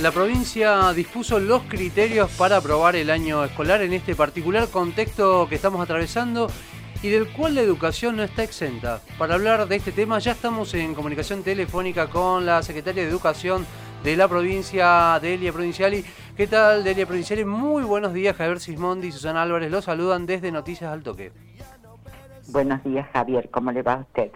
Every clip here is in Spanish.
La provincia dispuso los criterios para aprobar el año escolar en este particular contexto que estamos atravesando y del cual la educación no está exenta. Para hablar de este tema ya estamos en comunicación telefónica con la secretaria de Educación de la provincia, Delia Provinciali. ¿Qué tal, Delia Provinciali? Muy buenos días, Javier Sismondi y Susana Álvarez. Los saludan desde Noticias al Toque. Buenos días, Javier. ¿Cómo le va a usted?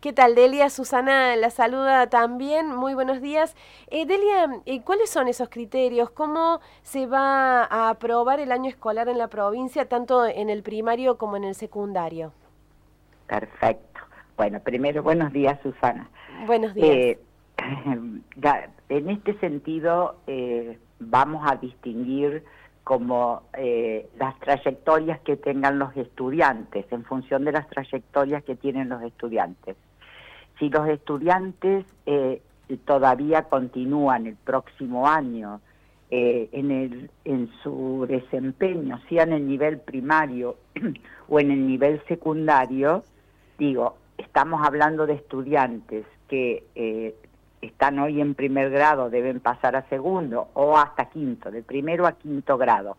¿Qué tal, Delia? Susana la saluda también. Muy buenos días. Eh, Delia, eh, ¿cuáles son esos criterios? ¿Cómo se va a aprobar el año escolar en la provincia, tanto en el primario como en el secundario? Perfecto. Bueno, primero, buenos días, Susana. Buenos días. Eh, en este sentido, vamos a distinguir como las trayectorias que tengan los estudiantes, en función de las trayectorias que tienen los estudiantes. Si los estudiantes eh, todavía continúan el próximo año eh, en, el, en su desempeño, sea en el nivel primario o en el nivel secundario, digo, estamos hablando de estudiantes que eh, están hoy en primer grado, deben pasar a segundo o hasta quinto, de primero a quinto grado.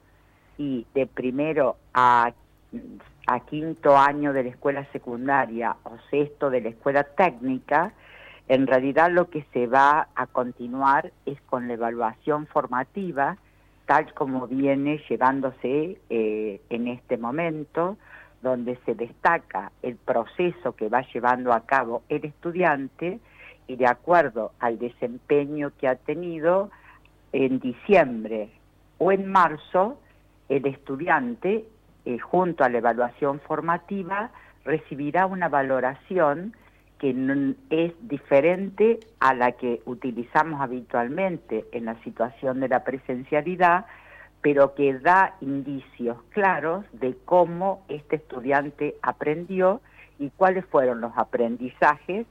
Y de primero a a quinto año de la escuela secundaria o sexto de la escuela técnica, en realidad lo que se va a continuar es con la evaluación formativa, tal como viene llevándose eh, en este momento, donde se destaca el proceso que va llevando a cabo el estudiante y de acuerdo al desempeño que ha tenido en diciembre o en marzo, el estudiante eh, junto a la evaluación formativa, recibirá una valoración que es diferente a la que utilizamos habitualmente en la situación de la presencialidad, pero que da indicios claros de cómo este estudiante aprendió y cuáles fueron los aprendizajes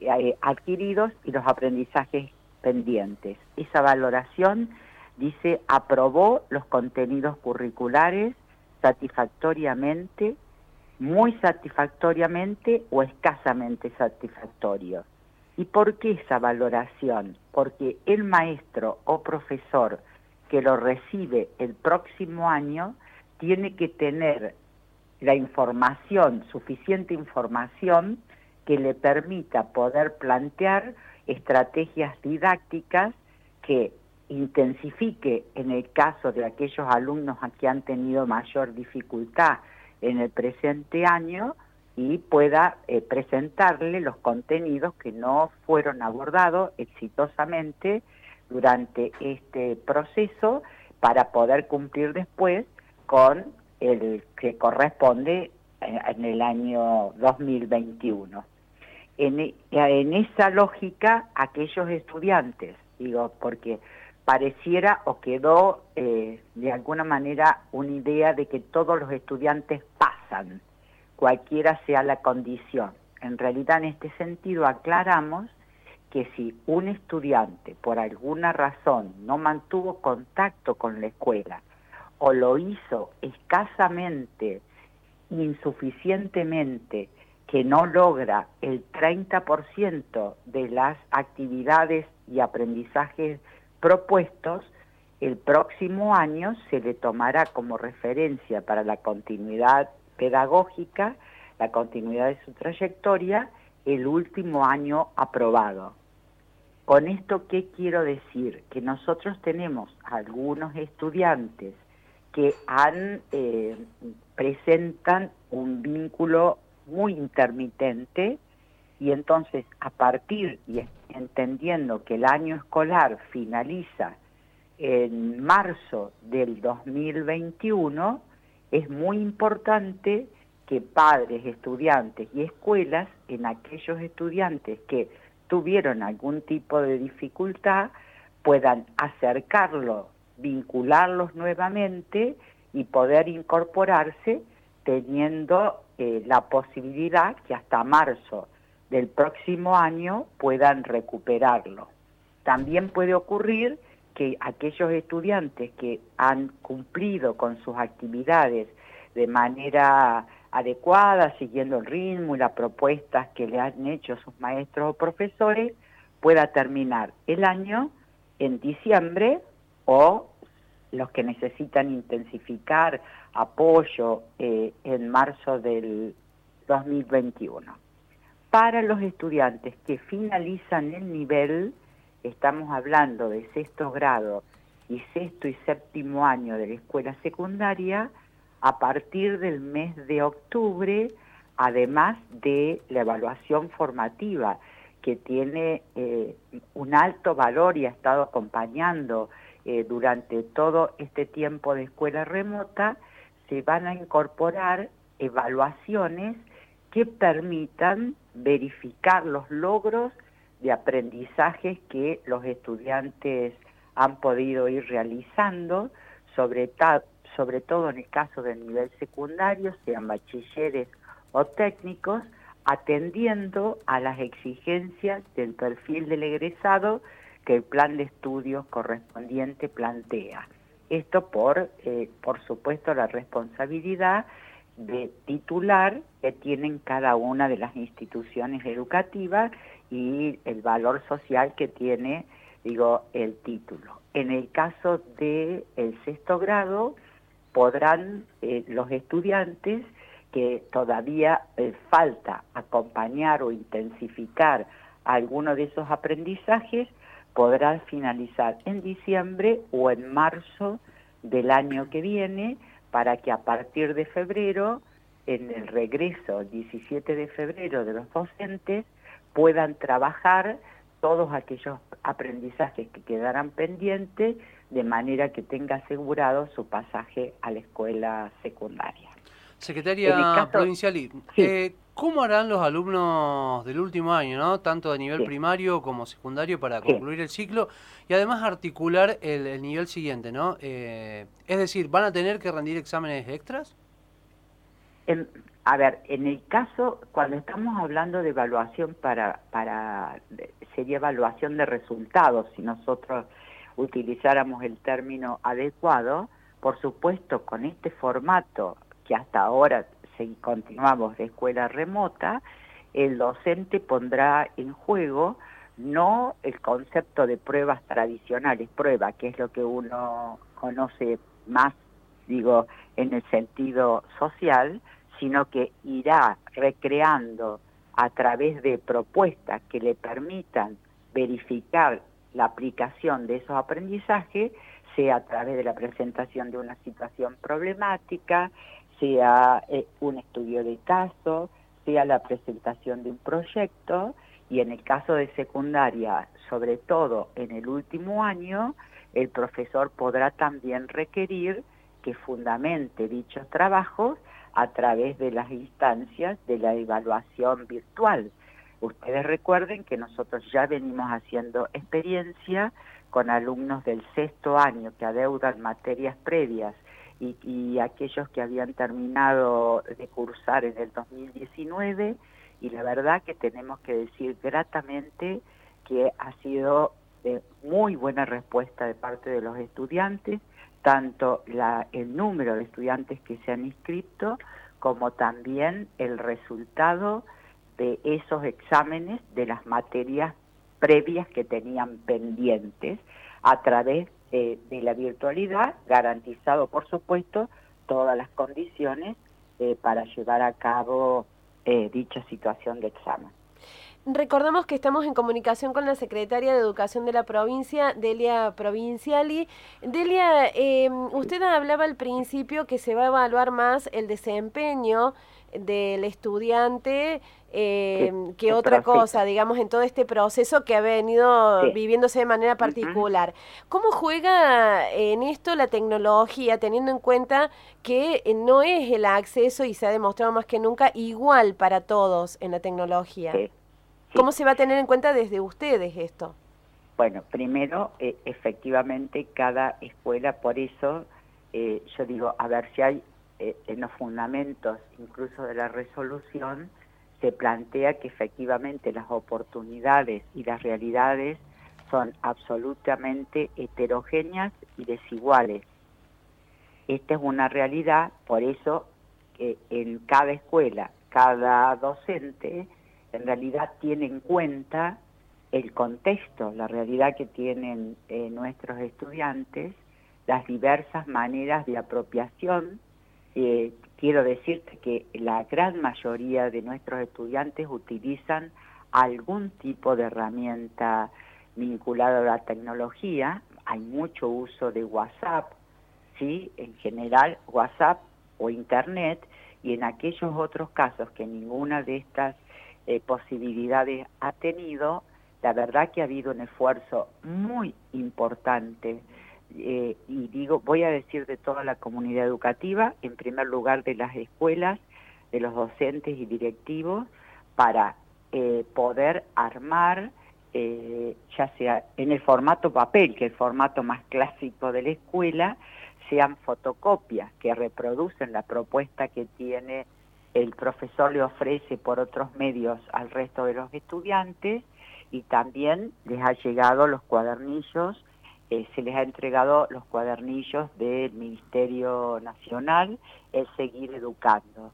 eh, adquiridos y los aprendizajes pendientes. Esa valoración dice aprobó los contenidos curriculares satisfactoriamente, muy satisfactoriamente o escasamente satisfactorio. ¿Y por qué esa valoración? Porque el maestro o profesor que lo recibe el próximo año tiene que tener la información, suficiente información que le permita poder plantear estrategias didácticas que intensifique en el caso de aquellos alumnos que han tenido mayor dificultad en el presente año y pueda eh, presentarle los contenidos que no fueron abordados exitosamente durante este proceso para poder cumplir después con el que corresponde en el año 2021. En, e, en esa lógica, aquellos estudiantes, digo, porque pareciera o quedó eh, de alguna manera una idea de que todos los estudiantes pasan, cualquiera sea la condición. En realidad en este sentido aclaramos que si un estudiante por alguna razón no mantuvo contacto con la escuela o lo hizo escasamente, insuficientemente, que no logra el 30% de las actividades y aprendizajes propuestos, el próximo año se le tomará como referencia para la continuidad pedagógica, la continuidad de su trayectoria, el último año aprobado. Con esto, ¿qué quiero decir? Que nosotros tenemos algunos estudiantes que eh, presentan un vínculo muy intermitente y entonces a partir y entendiendo que el año escolar finaliza en marzo del 2021, es muy importante que padres, estudiantes y escuelas, en aquellos estudiantes que tuvieron algún tipo de dificultad, puedan acercarlos, vincularlos nuevamente y poder incorporarse teniendo eh, la posibilidad que hasta marzo del próximo año puedan recuperarlo. También puede ocurrir que aquellos estudiantes que han cumplido con sus actividades de manera adecuada, siguiendo el ritmo y las propuestas que le han hecho sus maestros o profesores, pueda terminar el año en diciembre o los que necesitan intensificar apoyo eh, en marzo del 2021. Para los estudiantes que finalizan el nivel, estamos hablando de sexto grado y sexto y séptimo año de la escuela secundaria, a partir del mes de octubre, además de la evaluación formativa, que tiene eh, un alto valor y ha estado acompañando eh, durante todo este tiempo de escuela remota, se van a incorporar evaluaciones que permitan verificar los logros de aprendizajes que los estudiantes han podido ir realizando, sobre, todo en el caso del nivel secundario, sean bachilleres o técnicos, atendiendo a las exigencias del perfil del egresado que el plan de estudios correspondiente plantea. Esto por, eh, por supuesto, la responsabilidad de titular que tienen cada una de las instituciones educativas y el valor social que tiene, digo, el título. En el caso del el sexto grado, podrán eh, los estudiantes que todavía eh, falta acompañar o intensificar alguno de esos aprendizajes, podrán finalizar en diciembre o en marzo del año que viene para que a partir de febrero, en el regreso 17 de febrero de los docentes, puedan trabajar todos aquellos aprendizajes que quedarán pendientes de manera que tenga asegurado su pasaje a la escuela secundaria. Secretaria Provincial, eh, ¿cómo harán los alumnos del último año, ¿no? tanto de nivel primario como secundario, para concluir el ciclo y además articular el, nivel siguiente? ¿no? Eh, es decir, ¿van a tener que rendir exámenes extras? a ver, en el caso, cuando estamos hablando de evaluación para, para, sería evaluación de resultados, si nosotros utilizáramos el término adecuado, por supuesto, con este formato hasta ahora si continuamos de escuela remota, el docente pondrá en juego no el concepto de pruebas tradicionales, prueba, que es lo que uno conoce más, digo, en el sentido social, sino que irá recreando a través de propuestas que le permitan verificar la aplicación de esos aprendizajes, sea a través de la presentación de una situación problemática, sea eh, un estudio de caso, sea la presentación de un proyecto y en el caso de secundaria, sobre todo en el último año, el profesor podrá también requerir que fundamente dichos trabajos a través de las instancias de la evaluación virtual. Ustedes recuerden que nosotros ya venimos haciendo experiencia con alumnos del sexto año que adeudan materias previas y, aquellos que habían terminado de cursar en el 2019 y la verdad que tenemos que decir gratamente que ha sido de muy buena respuesta de parte de los estudiantes, tanto el número de estudiantes que se han inscrito como también el resultado de esos exámenes de las materias previas que tenían pendientes a través de, la virtualidad, garantizado por supuesto todas las condiciones eh, para llevar a cabo eh, dicha situación de examen. Recordamos que estamos en comunicación con la secretaria de Educación de la provincia, Delia Provinciali. Delia, eh, usted hablaba al principio que se va a evaluar más el desempeño del estudiante eh, que otra cosa, digamos, en todo este proceso que ha venido viviéndose de manera particular. ¿Cómo juega en esto la tecnología, teniendo en cuenta que no es el acceso, y se ha demostrado más que nunca, igual para todos en la tecnología? ¿Cómo se va a tener en cuenta desde ustedes esto? Bueno, primero, eh, efectivamente, cada escuela, por eso eh, yo digo, a ver si hay eh, en los fundamentos incluso de la resolución se plantea que efectivamente las oportunidades y las realidades son absolutamente heterogéneas y desiguales. Esta es una realidad, por eso que en cada escuela, cada docente en realidad tiene en cuenta el contexto, la realidad que tienen eh, nuestros estudiantes, las diversas maneras de apropiación. Eh, quiero decirte que la gran mayoría de nuestros estudiantes utilizan algún tipo de herramienta vinculada a la tecnología. Hay mucho uso de WhatsApp, ¿sí? En general, WhatsApp o Internet, y en aquellos otros casos que ninguna de estas eh, posibilidades ha tenido, la verdad que ha habido un esfuerzo muy importante eh, y digo, voy a decir de toda la comunidad educativa, en primer lugar de las escuelas, de los docentes y directivos, para eh, poder armar, ya sea en el formato papel, que es el formato más clásico de la escuela, sean fotocopias que reproducen la propuesta que tiene el profesor le ofrece por otros medios al resto de los estudiantes y también les ha llegado los cuadernillos, eh, se les ha entregado los cuadernillos del Ministerio Nacional, el seguir educando.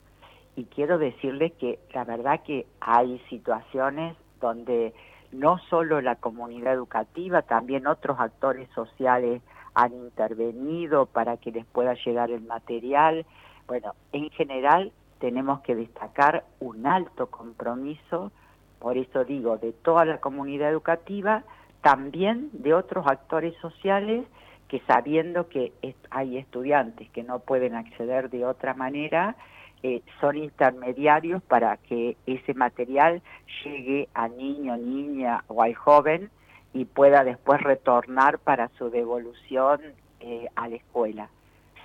Y quiero decirles que la verdad que hay situaciones donde no solo la comunidad educativa, también otros actores sociales han intervenido para que les pueda llegar el material. Bueno, en general tenemos que destacar un alto compromiso, por eso digo, de toda la comunidad educativa, también de otros actores sociales que sabiendo que hay estudiantes que no pueden acceder de otra manera, eh, son intermediarios para que ese material llegue al niño, niña o al joven y pueda después retornar para su devolución eh, a la escuela.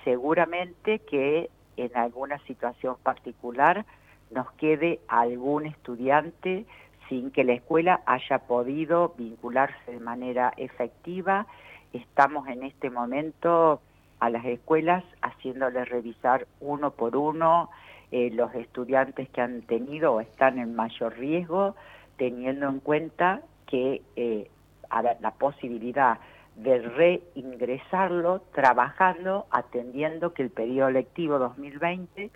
Seguramente que en alguna situación particular nos quede algún estudiante sin que la escuela haya podido vincularse de manera efectiva. Estamos en este momento a las escuelas haciéndoles revisar uno por uno eh, los estudiantes que han tenido o están en mayor riesgo, teniendo en cuenta que eh, la posibilidad de reingresarlo trabajando, atendiendo que el periodo lectivo 2020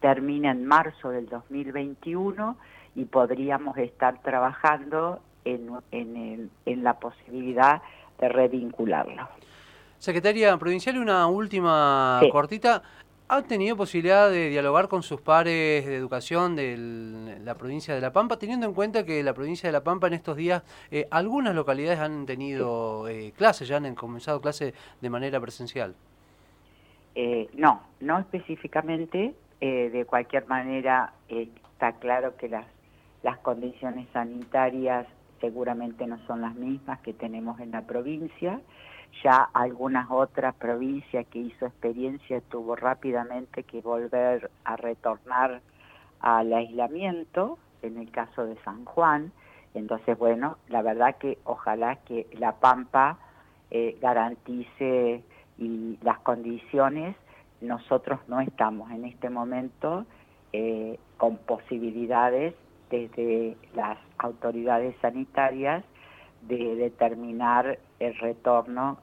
termina en marzo del 2021 y podríamos estar trabajando en, en, en la posibilidad de revincularlo. Secretaria Provincial, una última cortita. ¿Ha tenido posibilidad de dialogar con sus pares de educación de la provincia de La Pampa, teniendo en cuenta que la provincia de La Pampa en estos días eh, algunas localidades han tenido eh, clases, ya han comenzado clases de manera presencial? Eh, no, no específicamente. De cualquier manera está claro que las, las condiciones sanitarias seguramente no son las mismas que tenemos en la provincia ya algunas otras provincias que hizo experiencia tuvo rápidamente que volver a retornar al aislamiento, en el caso de San Juan. Entonces, bueno, la verdad que ojalá que La Pampa eh, garantice y las condiciones. Nosotros no estamos en este momento eh, con posibilidades desde las autoridades sanitarias de determinar el retorno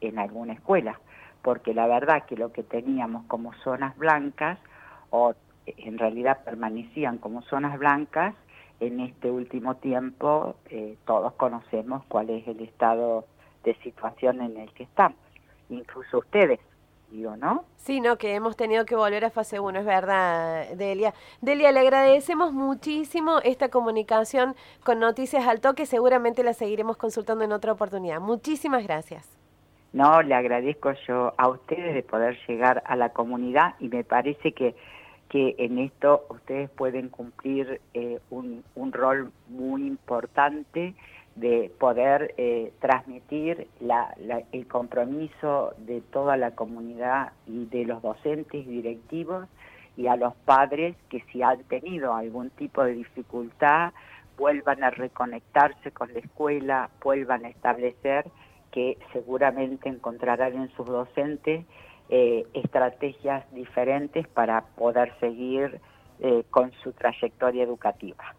en alguna escuela, porque la verdad que lo que teníamos como zonas blancas, o en realidad permanecían como zonas blancas, en este último tiempo eh, todos conocemos cuál es el estado de situación en el que estamos, incluso ustedes ¿no? Sí, no, que hemos tenido que volver a fase 1, es verdad, Delia. Delia, le agradecemos muchísimo esta comunicación con Noticias al Toque, seguramente la seguiremos consultando en otra oportunidad. Muchísimas gracias. No, le agradezco yo a ustedes de poder llegar a la comunidad y me parece que, que en esto ustedes pueden cumplir eh, un, un rol muy importante de poder eh, transmitir el compromiso de toda la comunidad y de los docentes y directivos y a los padres que si han tenido algún tipo de dificultad vuelvan a reconectarse con la escuela, vuelvan a establecer que seguramente encontrarán en sus docentes eh, estrategias diferentes para poder seguir eh, con su trayectoria educativa.